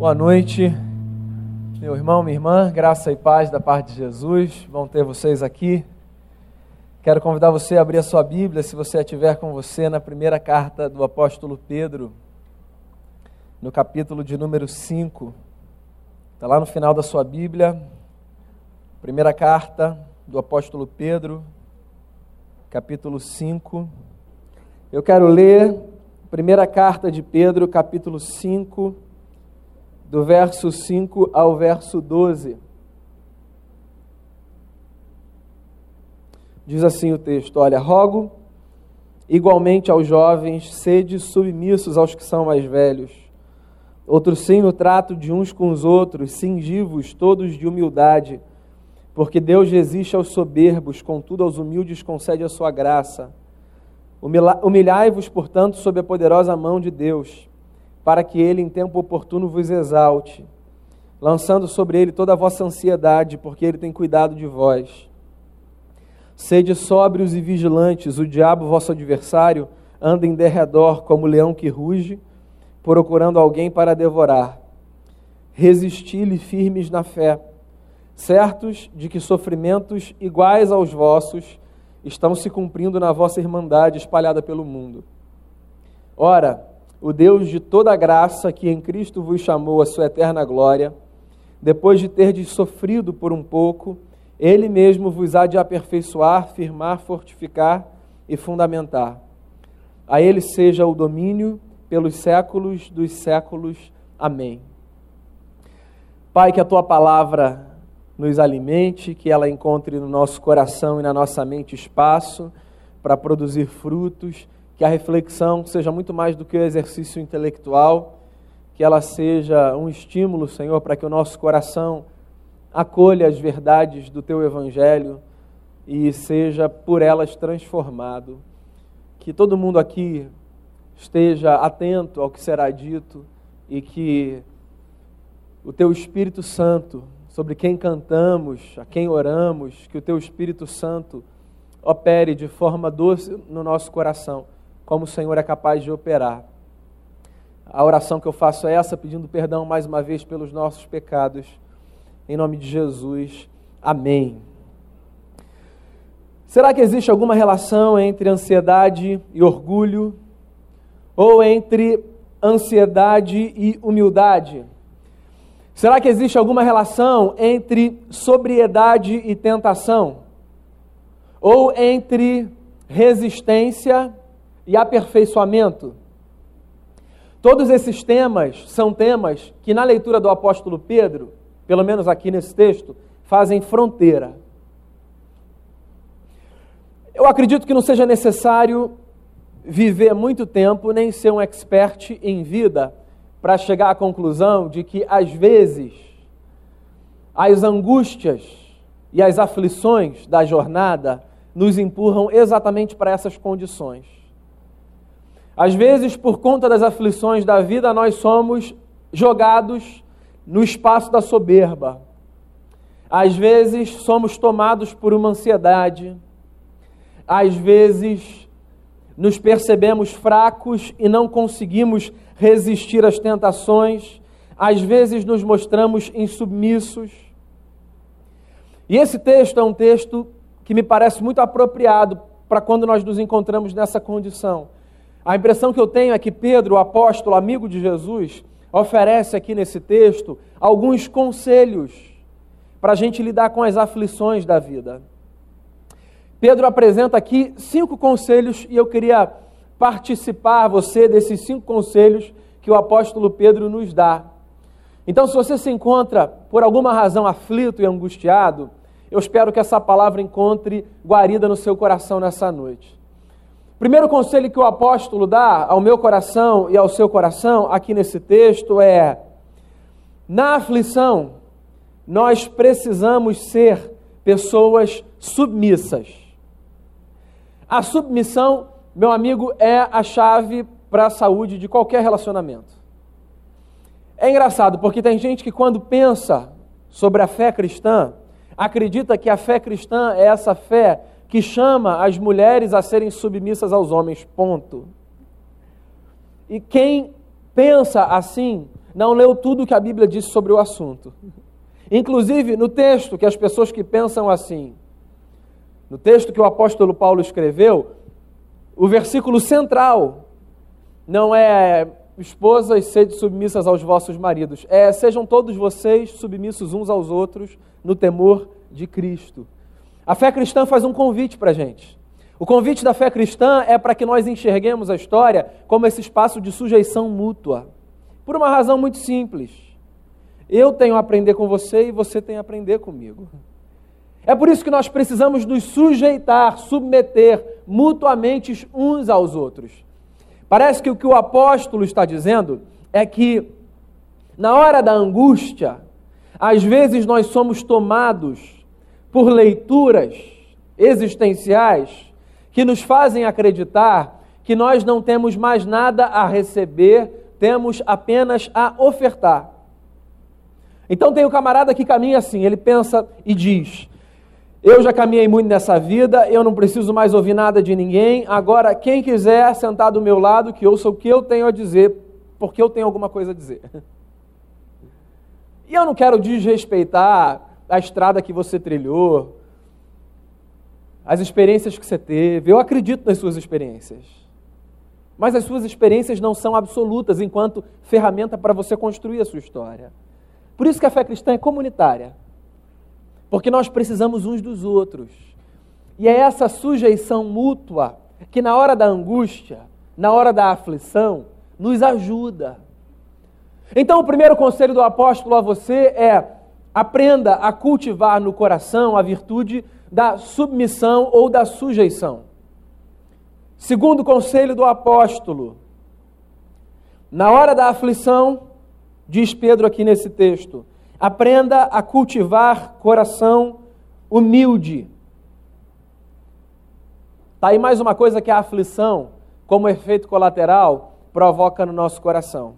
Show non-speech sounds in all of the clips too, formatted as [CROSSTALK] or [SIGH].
Boa noite, meu irmão, minha irmã, graça e paz da parte de Jesus, vão ter vocês aqui. Quero convidar você a abrir a sua Bíblia, se você a tiver com você, na primeira carta do apóstolo Pedro, no capítulo de número 5. Está lá no final da sua Bíblia, primeira carta do apóstolo Pedro, capítulo 5. Eu quero ler primeira carta de Pedro, capítulo 5 do verso 5 ao verso 12. Diz assim o texto: Olha, rogo igualmente aos jovens, sede submissos aos que são mais velhos. Outros sim no trato de uns com os outros, cingivos todos de humildade, porque Deus resiste aos soberbos, contudo aos humildes concede a sua graça. Humilhai-vos, portanto, sob a poderosa mão de Deus para que ele em tempo oportuno vos exalte, lançando sobre ele toda a vossa ansiedade, porque ele tem cuidado de vós. Sede sóbrios e vigilantes, o diabo, vosso adversário, anda em derredor como leão que ruge, procurando alguém para devorar. Resisti-lhe firmes na fé, certos de que sofrimentos iguais aos vossos estão se cumprindo na vossa irmandade espalhada pelo mundo. Ora, o Deus de toda graça que em Cristo vos chamou à sua eterna glória, depois de terdes sofrido por um pouco, ele mesmo vos há de aperfeiçoar, firmar, fortificar e fundamentar. A ele seja o domínio pelos séculos dos séculos. Amém. Pai, que a tua palavra nos alimente, que ela encontre no nosso coração e na nossa mente espaço para produzir frutos que a reflexão seja muito mais do que o exercício intelectual, que ela seja um estímulo, Senhor, para que o nosso coração acolha as verdades do teu evangelho e seja por elas transformado. Que todo mundo aqui esteja atento ao que será dito e que o teu Espírito Santo, sobre quem cantamos, a quem oramos, que o teu Espírito Santo opere de forma doce no nosso coração como o Senhor é capaz de operar. A oração que eu faço é essa, pedindo perdão mais uma vez pelos nossos pecados. Em nome de Jesus. Amém. Será que existe alguma relação entre ansiedade e orgulho? Ou entre ansiedade e humildade? Será que existe alguma relação entre sobriedade e tentação? Ou entre resistência e aperfeiçoamento. Todos esses temas são temas que, na leitura do apóstolo Pedro, pelo menos aqui nesse texto, fazem fronteira. Eu acredito que não seja necessário viver muito tempo, nem ser um expert em vida, para chegar à conclusão de que, às vezes, as angústias e as aflições da jornada nos empurram exatamente para essas condições. Às vezes, por conta das aflições da vida, nós somos jogados no espaço da soberba. Às vezes, somos tomados por uma ansiedade. Às vezes, nos percebemos fracos e não conseguimos resistir às tentações. Às vezes, nos mostramos insubmissos. E esse texto é um texto que me parece muito apropriado para quando nós nos encontramos nessa condição a impressão que eu tenho é que Pedro, o apóstolo, amigo de Jesus, oferece aqui nesse texto alguns conselhos para a gente lidar com as aflições da vida. Pedro apresenta aqui cinco conselhos e eu queria participar você desses cinco conselhos que o apóstolo Pedro nos dá. Então, se você se encontra por alguma razão aflito e angustiado, eu espero que essa palavra encontre guarida no seu coração nessa noite. Primeiro conselho que o apóstolo dá ao meu coração e ao seu coração, aqui nesse texto, é: na aflição, nós precisamos ser pessoas submissas. A submissão, meu amigo, é a chave para a saúde de qualquer relacionamento. É engraçado, porque tem gente que, quando pensa sobre a fé cristã, acredita que a fé cristã é essa fé que chama as mulheres a serem submissas aos homens, ponto. E quem pensa assim, não leu tudo o que a Bíblia disse sobre o assunto. Inclusive, no texto que as pessoas que pensam assim, no texto que o apóstolo Paulo escreveu, o versículo central não é esposas, sede submissas aos vossos maridos, é sejam todos vocês submissos uns aos outros no temor de Cristo. A fé cristã faz um convite para a gente. O convite da fé cristã é para que nós enxerguemos a história como esse espaço de sujeição mútua. Por uma razão muito simples. Eu tenho a aprender com você e você tem a aprender comigo. É por isso que nós precisamos nos sujeitar, submeter mutuamente uns aos outros. Parece que o que o apóstolo está dizendo é que, na hora da angústia, às vezes nós somos tomados por leituras existenciais que nos fazem acreditar que nós não temos mais nada a receber, temos apenas a ofertar. Então tem o camarada que caminha assim, ele pensa e diz: Eu já caminhei muito nessa vida, eu não preciso mais ouvir nada de ninguém. Agora, quem quiser sentar do meu lado, que ouça o que eu tenho a dizer, porque eu tenho alguma coisa a dizer. [LAUGHS] E eu não quero desrespeitar a estrada que você trilhou, as experiências que você teve. Eu acredito nas suas experiências. Mas as suas experiências não são absolutas enquanto ferramenta para você construir a sua história. Por isso que a fé cristã é comunitária. Porque nós precisamos uns dos outros. E é essa sujeição mútua que, na hora da angústia, na hora da aflição, nos ajuda. Então, o primeiro conselho do apóstolo a você é: aprenda a cultivar no coração a virtude da submissão ou da sujeição. Segundo conselho do apóstolo, na hora da aflição, diz Pedro aqui nesse texto. Aprenda a cultivar coração humilde. Está aí mais uma coisa que a aflição, como efeito colateral, provoca no nosso coração.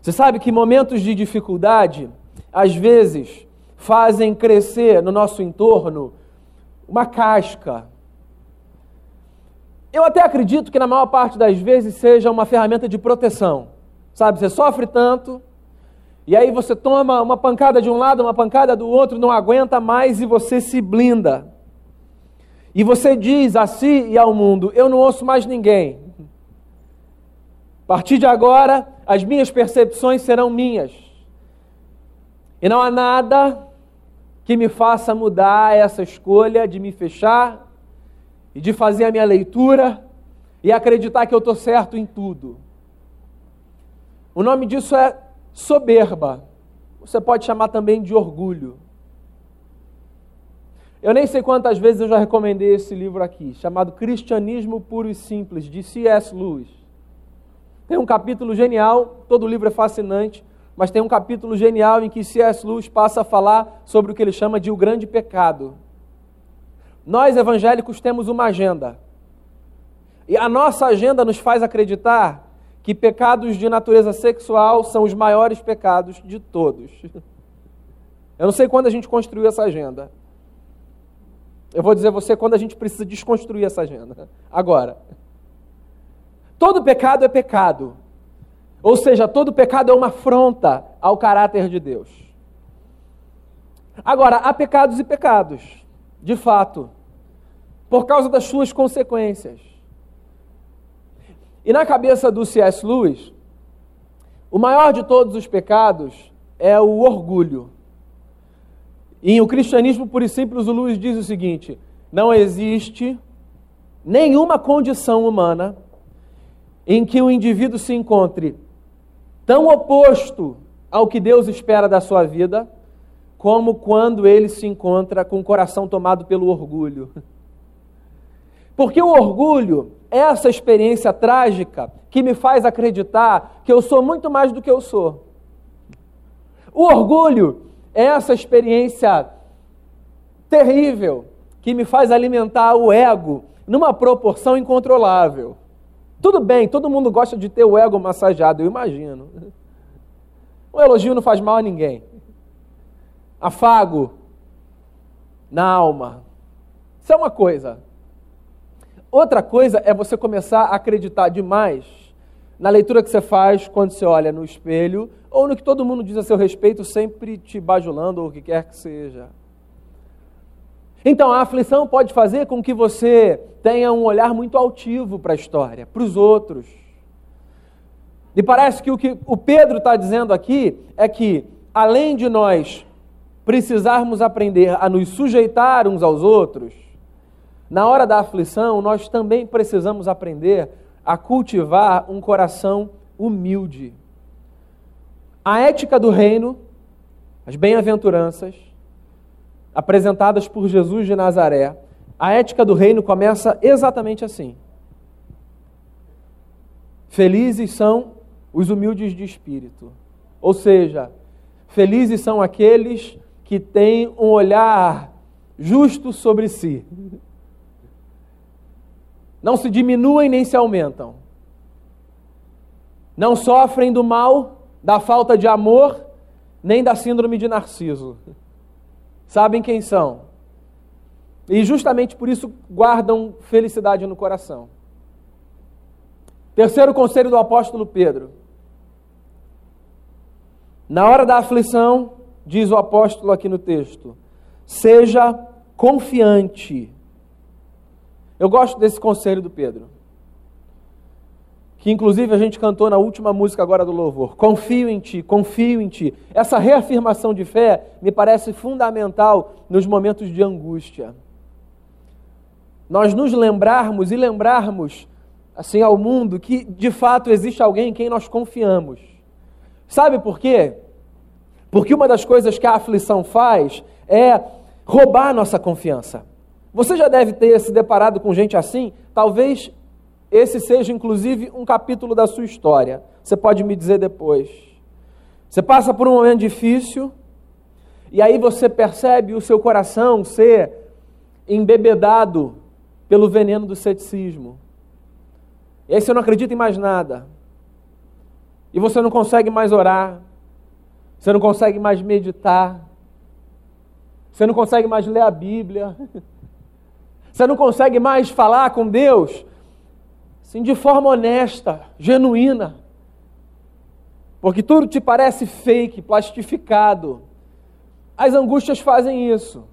Você sabe que momentos de dificuldade, às vezes, fazem crescer no nosso entorno uma casca. Eu até acredito que na maior parte das vezes seja uma ferramenta de proteção. Sabe, você sofre tanto, e aí você toma uma pancada de um lado, uma pancada do outro, não aguenta mais e você se blinda. E você diz a si e ao mundo: Eu não ouço mais ninguém. A partir de agora, as minhas percepções serão minhas. E não há nada que me faça mudar essa escolha de me fechar e de fazer a minha leitura e acreditar que eu estou certo em tudo. O nome disso é soberba. Você pode chamar também de orgulho. Eu nem sei quantas vezes eu já recomendei esse livro aqui, chamado Cristianismo Puro e Simples, de C.S. Lewis. Tem um capítulo genial, todo o livro é fascinante, mas tem um capítulo genial em que C.S. Lewis passa a falar sobre o que ele chama de o grande pecado. Nós evangélicos temos uma agenda. E a nossa agenda nos faz acreditar que pecados de natureza sexual são os maiores pecados de todos. [LAUGHS] Eu não sei quando a gente construiu essa agenda. Eu vou dizer a você quando a gente precisa desconstruir essa agenda. [LAUGHS] Agora. Todo pecado é pecado. Ou seja, todo pecado é uma afronta ao caráter de Deus. Agora, há pecados e pecados, de fato, por causa das suas consequências. E na cabeça do C.S. Lewis, o maior de todos os pecados é o orgulho. Em O Cristianismo Puro e Simples, o Lewis diz o seguinte: não existe nenhuma condição humana em que o indivíduo se encontre tão oposto ao que Deus espera da sua vida, como quando ele se encontra com o coração tomado pelo orgulho. Porque o orgulho é essa experiência trágica que me faz acreditar que eu sou muito mais do que eu sou. O orgulho é essa experiência terrível que me faz alimentar o ego numa proporção incontrolável. Tudo bem, todo mundo gosta de ter o ego massageado, eu imagino. [LAUGHS] O elogio não faz mal a ninguém. Afago na alma. Isso é uma coisa. Outra coisa é você começar a acreditar demais na leitura que você faz quando você olha no espelho, ou no que todo mundo diz a seu respeito, sempre te bajulando, ou o que quer que seja. Então, a aflição pode fazer com que você tenha um olhar muito altivo para a história, para os outros. E parece que o que o Pedro está dizendo aqui é que, além de nós precisarmos aprender a nos sujeitar uns aos outros, na hora da aflição, nós também precisamos aprender a cultivar um coração humilde. A ética do reino, as bem-aventuranças, apresentadas por Jesus de Nazaré, a ética do reino começa exatamente assim. Felizes são os humildes de espírito. Ou seja, felizes são aqueles que têm um olhar justo sobre si não se diminuem nem se aumentam. Não sofrem do mal, da falta de amor, nem da síndrome de Narciso. Sabem quem são. E justamente por isso guardam felicidade no coração. Terceiro conselho do apóstolo Pedro. Na hora da aflição, diz o apóstolo aqui no texto, seja confiante eu gosto desse conselho do Pedro. Que inclusive a gente cantou na última música agora do louvor. Confio em ti, confio em ti. Essa reafirmação de fé me parece fundamental nos momentos de angústia. Nós nos lembrarmos e lembrarmos assim ao mundo que de fato existe alguém em quem nós confiamos. Sabe por quê? Porque uma das coisas que a aflição faz é roubar a nossa confiança. Você já deve ter se deparado com gente assim? Talvez esse seja, inclusive, um capítulo da sua história. Você pode me dizer depois. Você passa por um momento difícil, e aí você percebe o seu coração ser embebedado pelo veneno do ceticismo. E aí você não acredita em mais nada. E você não consegue mais orar. Você não consegue mais meditar. Você não consegue mais ler a Bíblia. [LAUGHS] Você não consegue mais falar com Deus assim, de forma honesta, genuína. Porque tudo te parece fake, plastificado. As angústias fazem isso.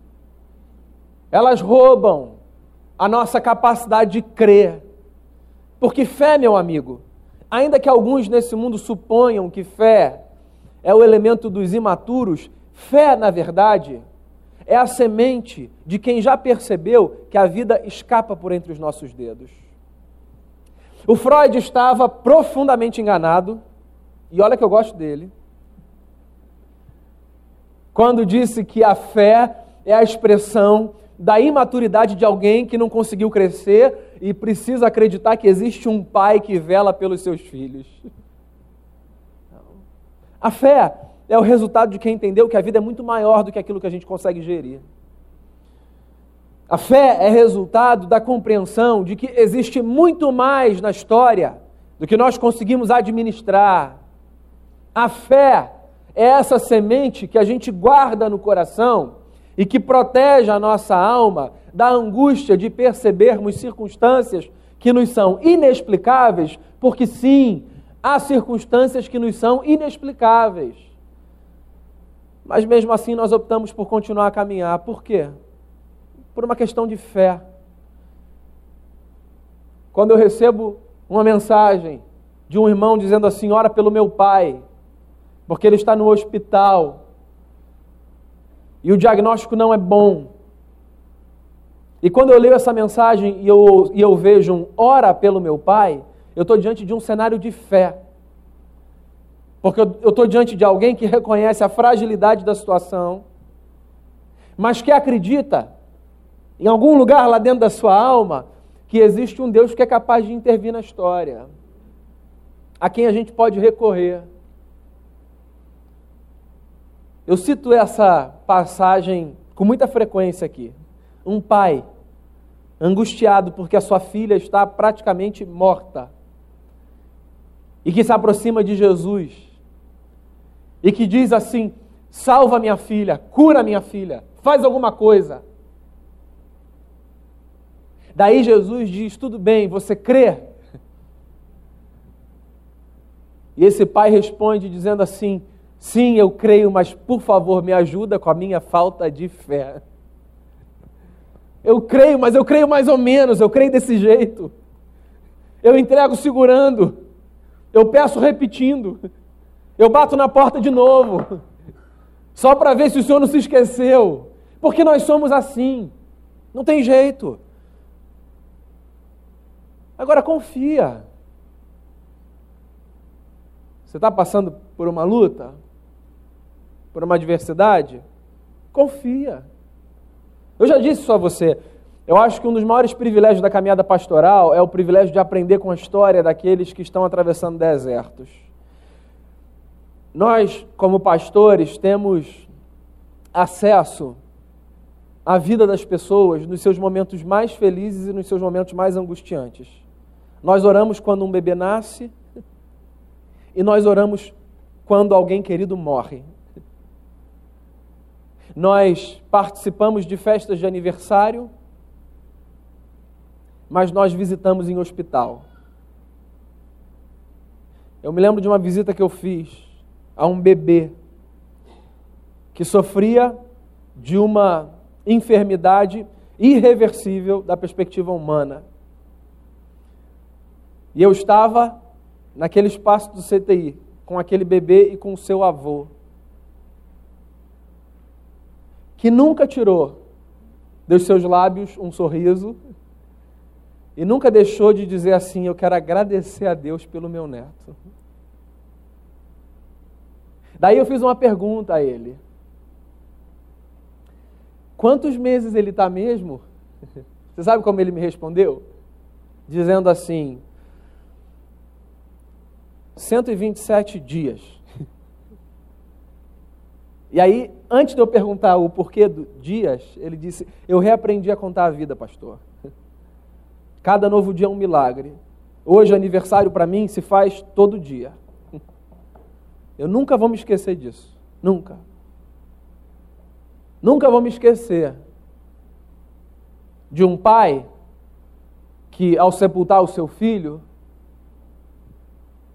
Elas roubam a nossa capacidade de crer. Porque fé, meu amigo, ainda que alguns nesse mundo suponham que fé é o elemento dos imaturos, fé, na verdade, é a semente de quem já percebeu que a vida escapa por entre os nossos dedos. O Freud estava profundamente enganado, e olha que eu gosto dele, quando disse que a fé é a expressão da imaturidade de alguém que não conseguiu crescer e precisa acreditar que existe um pai que vela pelos seus filhos. A fé é o resultado de quem entendeu que a vida é muito maior do que aquilo que a gente consegue gerir. A fé é resultado da compreensão de que existe muito mais na história do que nós conseguimos administrar. A fé é essa semente que a gente guarda no coração e que protege a nossa alma da angústia de percebermos circunstâncias que nos são inexplicáveis, porque sim, há circunstâncias que nos são inexplicáveis. Mas mesmo assim nós optamos por continuar a caminhar. Por quê? Por uma questão de fé. Quando eu recebo uma mensagem de um irmão dizendo assim: ora pelo meu pai, porque ele está no hospital e o diagnóstico não é bom. E quando eu leio essa mensagem e eu, e eu vejo um ora pelo meu pai, eu estou diante de um cenário de fé. Porque eu estou diante de alguém que reconhece a fragilidade da situação, mas que acredita, em algum lugar lá dentro da sua alma, que existe um Deus que é capaz de intervir na história, a quem a gente pode recorrer. Eu cito essa passagem com muita frequência aqui. Um pai angustiado porque a sua filha está praticamente morta e que se aproxima de Jesus e que diz assim: salva minha filha, cura minha filha, faz alguma coisa. Daí Jesus diz: tudo bem, você crê? E esse pai responde dizendo assim: Sim, eu creio, mas por favor me ajuda com a minha falta de fé. Eu creio, mas eu creio mais ou menos, eu creio desse jeito. Eu entrego segurando, eu peço repetindo, eu bato na porta de novo, só para ver se o senhor não se esqueceu, porque nós somos assim, não tem jeito. Agora confia. Você está passando por uma luta? Por uma adversidade? Confia. Eu já disse isso a você. Eu acho que um dos maiores privilégios da caminhada pastoral é o privilégio de aprender com a história daqueles que estão atravessando desertos. Nós, como pastores, temos acesso à vida das pessoas nos seus momentos mais felizes e nos seus momentos mais angustiantes. Nós oramos quando um bebê nasce e nós oramos quando alguém querido morre. Nós participamos de festas de aniversário, mas nós visitamos em hospital. Eu me lembro de uma visita que eu fiz a um bebê que sofria de uma enfermidade irreversível da perspectiva humana. E eu estava naquele espaço do CTI, com aquele bebê e com o seu avô, que nunca tirou dos seus lábios um sorriso e nunca deixou de dizer assim: Eu quero agradecer a Deus pelo meu neto. Daí eu fiz uma pergunta a ele: Quantos meses ele está mesmo? [LAUGHS] Você sabe como ele me respondeu? Dizendo assim: 127 dias. E aí, antes de eu perguntar o porquê do dias, ele disse: Eu reaprendi a contar a vida, pastor. Cada novo dia é um milagre. Hoje, aniversário para mim se faz todo dia. Eu nunca vou me esquecer disso. Nunca. Nunca vou me esquecer de um pai que, ao sepultar o seu filho,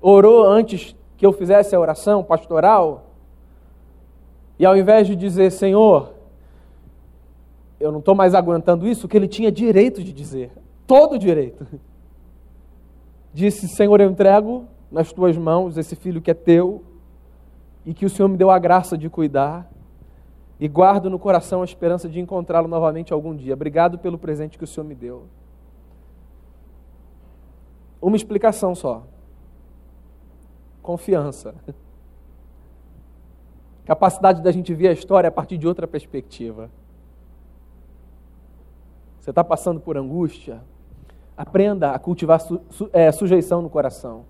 orou antes que eu fizesse a oração pastoral, e ao invés de dizer, Senhor, eu não estou mais aguentando isso, que ele tinha direito de dizer, todo direito. [LAUGHS] Disse, Senhor, eu entrego nas tuas mãos esse filho que é teu, e que o Senhor me deu a graça de cuidar, e guardo no coração a esperança de encontrá-lo novamente algum dia. Obrigado pelo presente que o Senhor me deu. Uma explicação só confiança. Capacidade da gente ver a história a partir de outra perspectiva. Você está passando por angústia? Aprenda a cultivar su, su, é, sujeição no coração.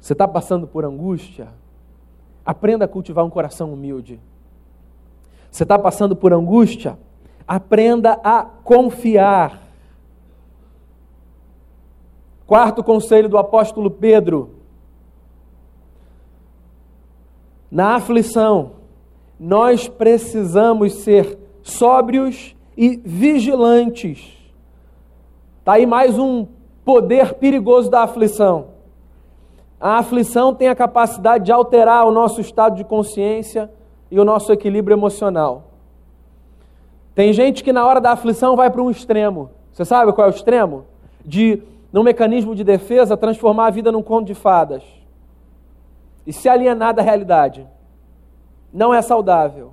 Você está passando por angústia? Aprenda a cultivar um coração humilde. Você está passando por angústia? Aprenda a confiar. Quarto conselho do apóstolo Pedro: na aflição, nós precisamos ser sóbrios e vigilantes. Está aí mais um poder perigoso da aflição. A aflição tem a capacidade de alterar o nosso estado de consciência e o nosso equilíbrio emocional. Tem gente que na hora da aflição vai para um extremo. Você sabe qual é o extremo? De, num mecanismo de defesa, transformar a vida num conto de fadas e se alienar da realidade. Não é saudável.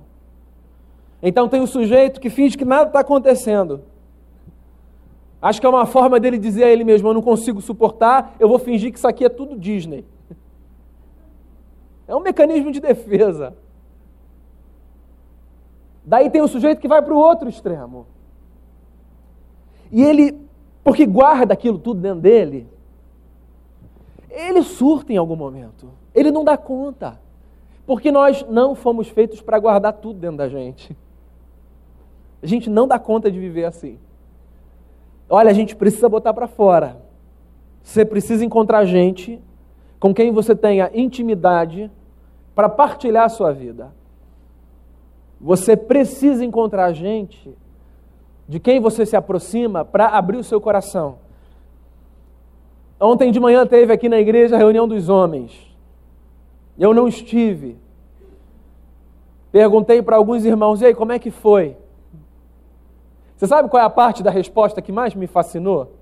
Então tem um sujeito que finge que nada está acontecendo. Acho que é uma forma dele dizer a ele mesmo: Eu não consigo suportar, eu vou fingir que isso aqui é tudo Disney. É um mecanismo de defesa. Daí tem o sujeito que vai para o outro extremo. E ele, porque guarda aquilo tudo dentro dele, ele surta em algum momento. Ele não dá conta. Porque nós não fomos feitos para guardar tudo dentro da gente. A gente não dá conta de viver assim. Olha, a gente precisa botar para fora. Você precisa encontrar gente com quem você tenha intimidade para partilhar a sua vida. Você precisa encontrar gente de quem você se aproxima para abrir o seu coração. Ontem de manhã teve aqui na igreja a reunião dos homens. Eu não estive. Perguntei para alguns irmãos, e aí, como é que foi? Você sabe qual é a parte da resposta que mais me fascinou?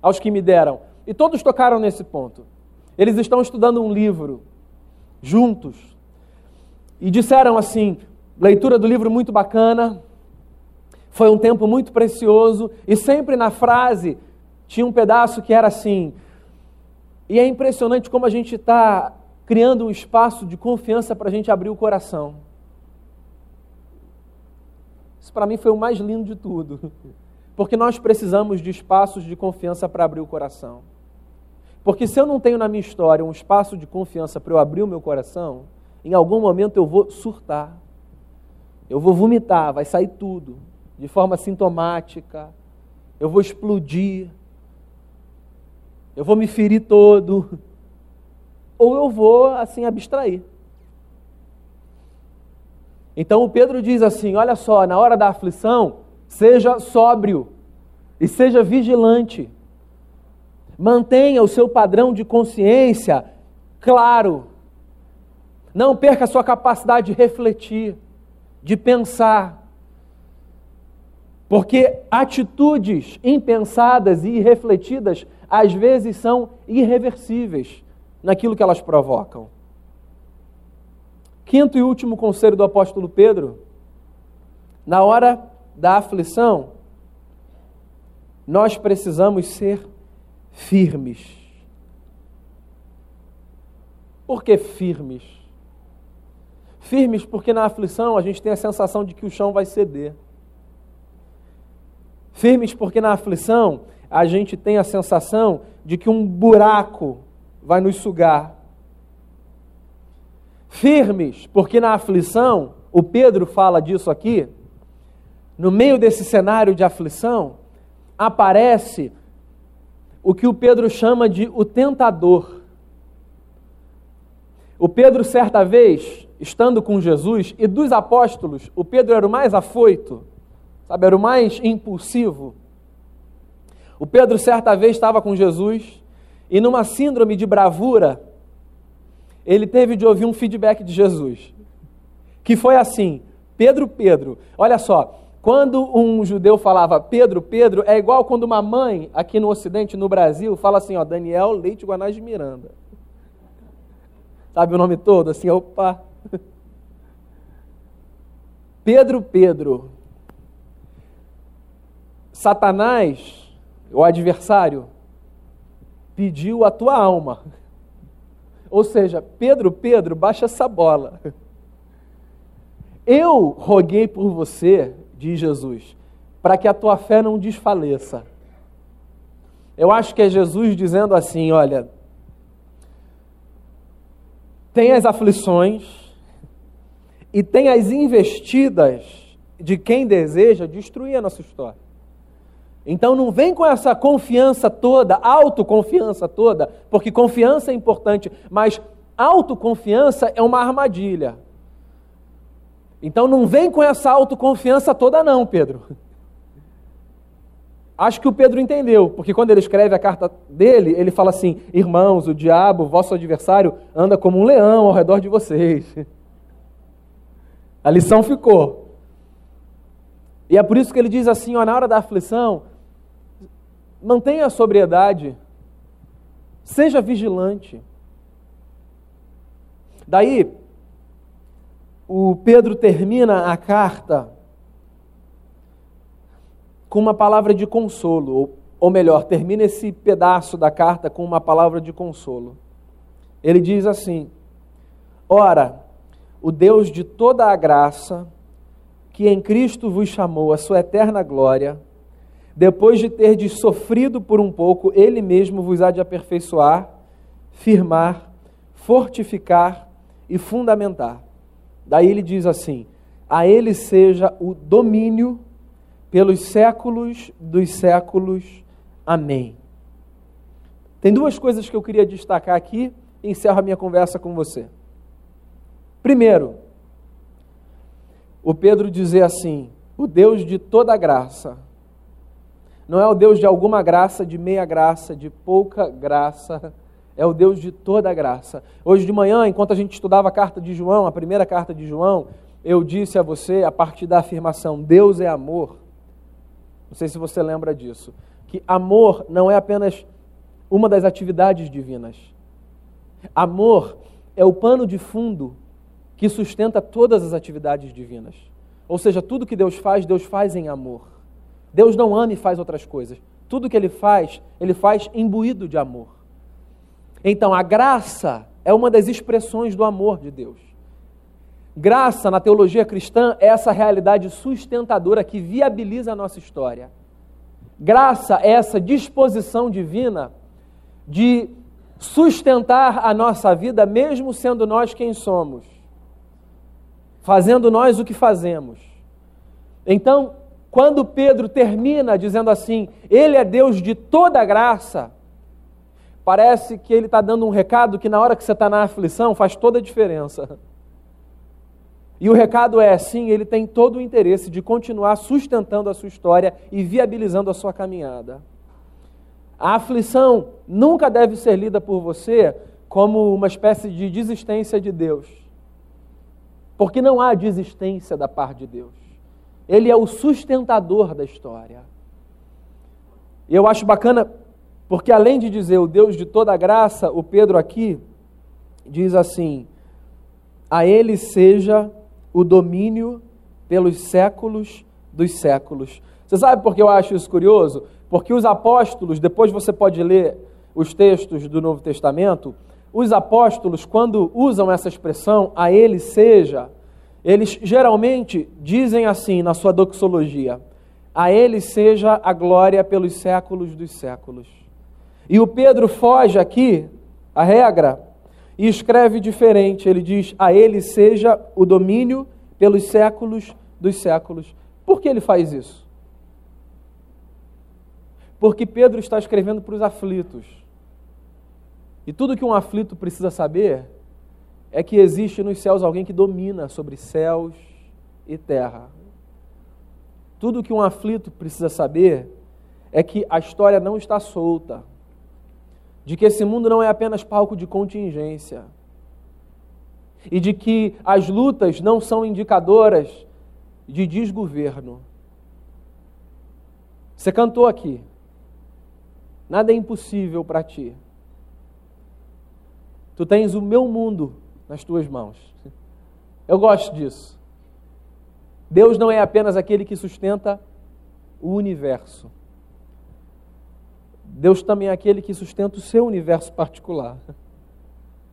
Aos que me deram. E todos tocaram nesse ponto. Eles estão estudando um livro, juntos. E disseram assim: leitura do livro muito bacana, foi um tempo muito precioso, e sempre na frase tinha um pedaço que era assim. E é impressionante como a gente está criando um espaço de confiança para a gente abrir o coração. Isso para mim foi o mais lindo de tudo. [LAUGHS] Porque nós precisamos de espaços de confiança para abrir o coração. Porque se eu não tenho na minha história um espaço de confiança para eu abrir o meu coração, em algum momento eu vou surtar. Eu vou vomitar, vai sair tudo, de forma sintomática. Eu vou explodir. Eu vou me ferir todo. [LAUGHS] Ou eu vou, assim, abstrair. Então o Pedro diz assim: olha só, na hora da aflição, seja sóbrio e seja vigilante. Mantenha o seu padrão de consciência claro. Não perca a sua capacidade de refletir, de pensar. Porque atitudes impensadas e irrefletidas às vezes são irreversíveis naquilo que elas provocam. Quinto e último conselho do apóstolo Pedro: na hora da aflição, nós precisamos ser firmes. Por que firmes? Firmes porque na aflição a gente tem a sensação de que o chão vai ceder. Firmes porque na aflição a gente tem a sensação de que um buraco vai nos sugar. Firmes porque na aflição, o Pedro fala disso aqui, no meio desse cenário de aflição, aparece o que o Pedro chama de o tentador. O Pedro, certa vez, estando com Jesus, e dos apóstolos, o Pedro era o mais afoito, sabe, era o mais impulsivo. O Pedro, certa vez, estava com Jesus e, numa síndrome de bravura, ele teve de ouvir um feedback de Jesus, que foi assim: Pedro, Pedro, olha só, quando um judeu falava Pedro, Pedro, é igual quando uma mãe aqui no Ocidente, no Brasil, fala assim, ó, Daniel Leite Guanás de Miranda. Sabe o nome todo? Assim, opa. [LAUGHS] Pedro, Pedro. Satanás, o adversário, pediu a tua alma. Ou seja, Pedro, Pedro, baixa essa bola. Eu roguei por você diz Jesus, para que a tua fé não desfaleça. Eu acho que é Jesus dizendo assim: olha, tem as aflições e tem as investidas de quem deseja destruir a nossa história. Então não vem com essa confiança toda, autoconfiança toda, porque confiança é importante, mas autoconfiança é uma armadilha. Então não vem com essa autoconfiança toda, não, Pedro. Acho que o Pedro entendeu, porque quando ele escreve a carta dele, ele fala assim: Irmãos, o diabo, vosso adversário, anda como um leão ao redor de vocês. [LAUGHS] A lição ficou. E é por isso que ele diz assim: ó, na hora da aflição, mantenha a sobriedade, seja vigilante. Daí, o Pedro termina a carta com uma palavra de consolo, ou melhor, termina esse pedaço da carta com uma palavra de consolo. Ele diz assim: Ora, o Deus de toda a graça, que em Cristo vos chamou a sua eterna glória, depois de ter sofrido por um pouco, ele mesmo vos há de aperfeiçoar, firmar, fortificar e fundamentar. Daí ele diz assim: A ele seja o domínio pelos séculos dos séculos. Amém. Tem duas coisas que eu queria destacar aqui e encerro a minha conversa com você. Primeiro, o Pedro dizer assim: o Deus de toda graça não é o Deus de alguma graça, de meia graça, de pouca graça. É o Deus de toda graça. Hoje de manhã, enquanto a gente estudava a carta de João, a primeira carta de João, eu disse a você, a partir da afirmação Deus é amor. Não sei se você lembra disso. Que amor não é apenas uma das atividades divinas. Amor é o pano de fundo que sustenta todas as atividades divinas. Ou seja, tudo que Deus faz, Deus faz em amor. Deus não ama e faz outras coisas. Tudo que Ele faz, Ele faz imbuído de amor. Então, a graça é uma das expressões do amor de Deus. Graça, na teologia cristã, é essa realidade sustentadora que viabiliza a nossa história. Graça é essa disposição divina de sustentar a nossa vida, mesmo sendo nós quem somos, fazendo nós o que fazemos. Então, quando Pedro termina dizendo assim, Ele é Deus de toda graça, parece que ele está dando um recado que na hora que você está na aflição faz toda a diferença. E o recado é: sim, ele tem todo o interesse de continuar sustentando a sua história e viabilizando a sua caminhada. A aflição nunca deve ser lida por você como uma espécie de desistência de Deus. Porque não há desistência da parte de Deus. Ele é o sustentador da história. E eu acho bacana, porque além de dizer o Deus de toda graça, o Pedro aqui diz assim: A ele seja o domínio pelos séculos dos séculos. Você sabe por que eu acho isso curioso? Porque os apóstolos, depois você pode ler os textos do Novo Testamento, os apóstolos, quando usam essa expressão, a ele seja, eles geralmente dizem assim na sua doxologia: a ele seja a glória pelos séculos dos séculos. E o Pedro foge aqui, a regra, e escreve diferente. Ele diz: A ele seja o domínio pelos séculos dos séculos. Por que ele faz isso? Porque Pedro está escrevendo para os aflitos. E tudo que um aflito precisa saber é que existe nos céus alguém que domina sobre céus e terra. Tudo que um aflito precisa saber é que a história não está solta de que esse mundo não é apenas palco de contingência e de que as lutas não são indicadoras de desgoverno. Você cantou aqui. Nada é impossível para ti. Tu tens o meu mundo nas tuas mãos. Eu gosto disso. Deus não é apenas aquele que sustenta o universo. Deus também é aquele que sustenta o seu universo particular.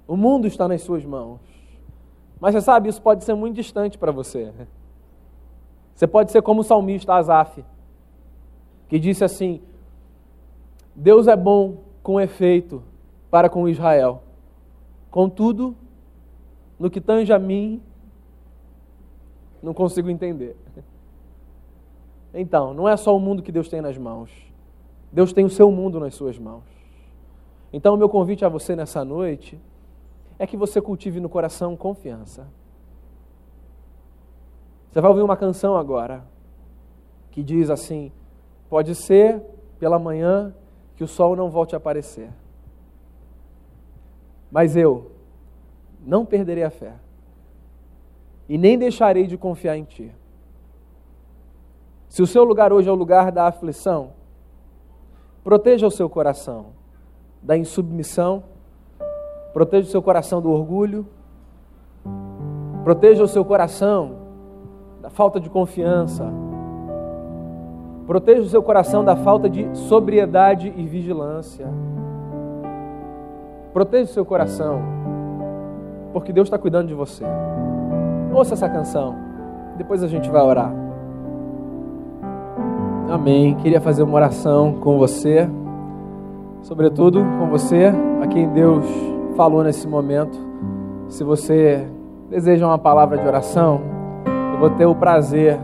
O mundo está nas suas mãos. Mas você sabe, isso pode ser muito distante para você. Você pode ser como o salmista Asaf, que disse assim: Deus é bom com efeito para com Israel. Contudo, no que tange a mim, não consigo entender. Então, não é só o mundo que Deus tem nas mãos. Deus tem o seu mundo nas suas mãos. Então, o meu convite a você nessa noite é que você cultive no coração confiança. Você vai ouvir uma canção agora que diz assim: Pode ser pela manhã que o sol não volte a aparecer, mas eu não perderei a fé e nem deixarei de confiar em Ti. Se o seu lugar hoje é o lugar da aflição, Proteja o seu coração da insubmissão, proteja o seu coração do orgulho, proteja o seu coração da falta de confiança, proteja o seu coração da falta de sobriedade e vigilância. Proteja o seu coração, porque Deus está cuidando de você. Ouça essa canção, depois a gente vai orar. Amém. Queria fazer uma oração com você, sobretudo com você, a quem Deus falou nesse momento. Se você deseja uma palavra de oração, eu vou ter o prazer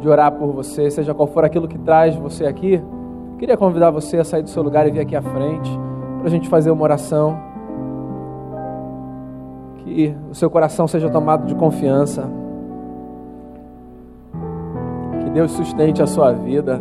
de orar por você, seja qual for aquilo que traz você aqui. Queria convidar você a sair do seu lugar e vir aqui à frente para a gente fazer uma oração. Que o seu coração seja tomado de confiança. Que Deus sustente a sua vida.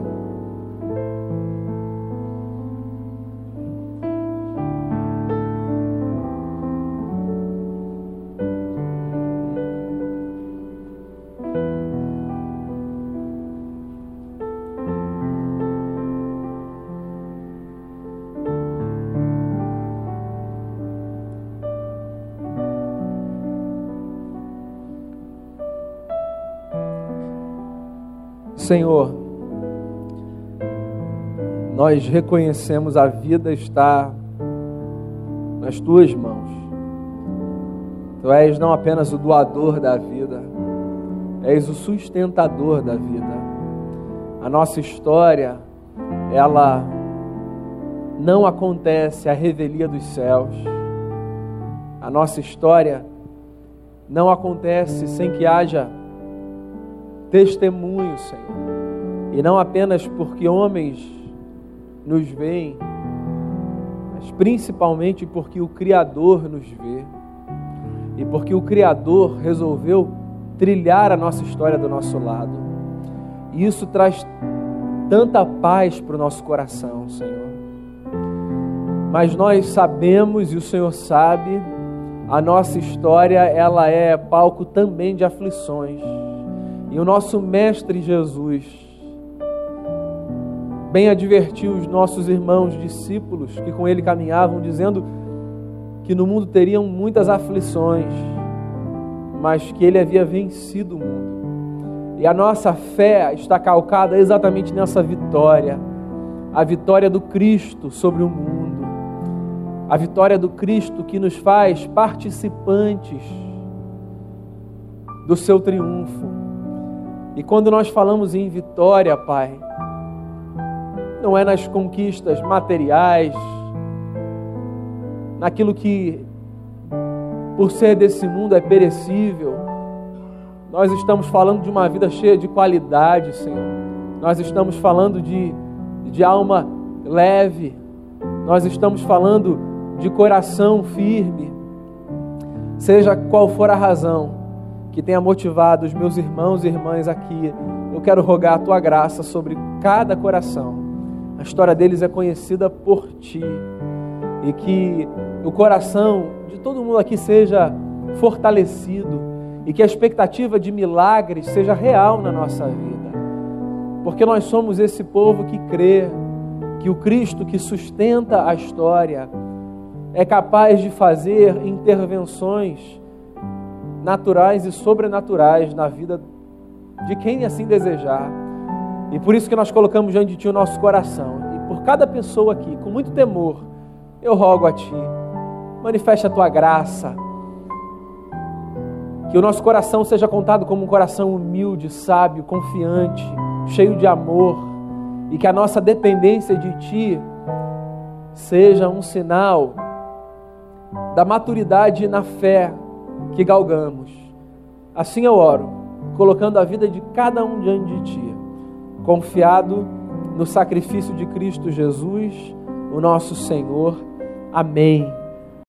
Senhor, nós reconhecemos a vida está nas tuas mãos. Tu és não apenas o doador da vida, és o sustentador da vida. A nossa história, ela não acontece à revelia dos céus. A nossa história não acontece sem que haja testemunho, Senhor. E não apenas porque homens nos veem, mas principalmente porque o Criador nos vê. E porque o Criador resolveu trilhar a nossa história do nosso lado. E isso traz tanta paz para o nosso coração, Senhor. Mas nós sabemos e o Senhor sabe, a nossa história ela é palco também de aflições. E o nosso mestre Jesus bem advertiu os nossos irmãos discípulos que com ele caminhavam, dizendo que no mundo teriam muitas aflições, mas que ele havia vencido o mundo. E a nossa fé está calcada exatamente nessa vitória a vitória do Cristo sobre o mundo, a vitória do Cristo que nos faz participantes do seu triunfo. E quando nós falamos em vitória, Pai, não é nas conquistas materiais, naquilo que, por ser desse mundo, é perecível. Nós estamos falando de uma vida cheia de qualidade, Senhor. Nós estamos falando de, de alma leve. Nós estamos falando de coração firme. Seja qual for a razão que tenha motivado os meus irmãos e irmãs aqui, eu quero rogar a tua graça sobre cada coração a história deles é conhecida por ti. E que o coração de todo mundo aqui seja fortalecido e que a expectativa de milagres seja real na nossa vida. Porque nós somos esse povo que crê que o Cristo que sustenta a história é capaz de fazer intervenções naturais e sobrenaturais na vida de quem assim desejar. E por isso que nós colocamos diante de Ti o nosso coração. E por cada pessoa aqui, com muito temor, eu rogo a Ti, manifeste a Tua graça. Que o nosso coração seja contado como um coração humilde, sábio, confiante, cheio de amor. E que a nossa dependência de Ti seja um sinal da maturidade na fé que galgamos. Assim eu oro, colocando a vida de cada um diante de Ti confiado no sacrifício de Cristo Jesus, o nosso Senhor. Amém.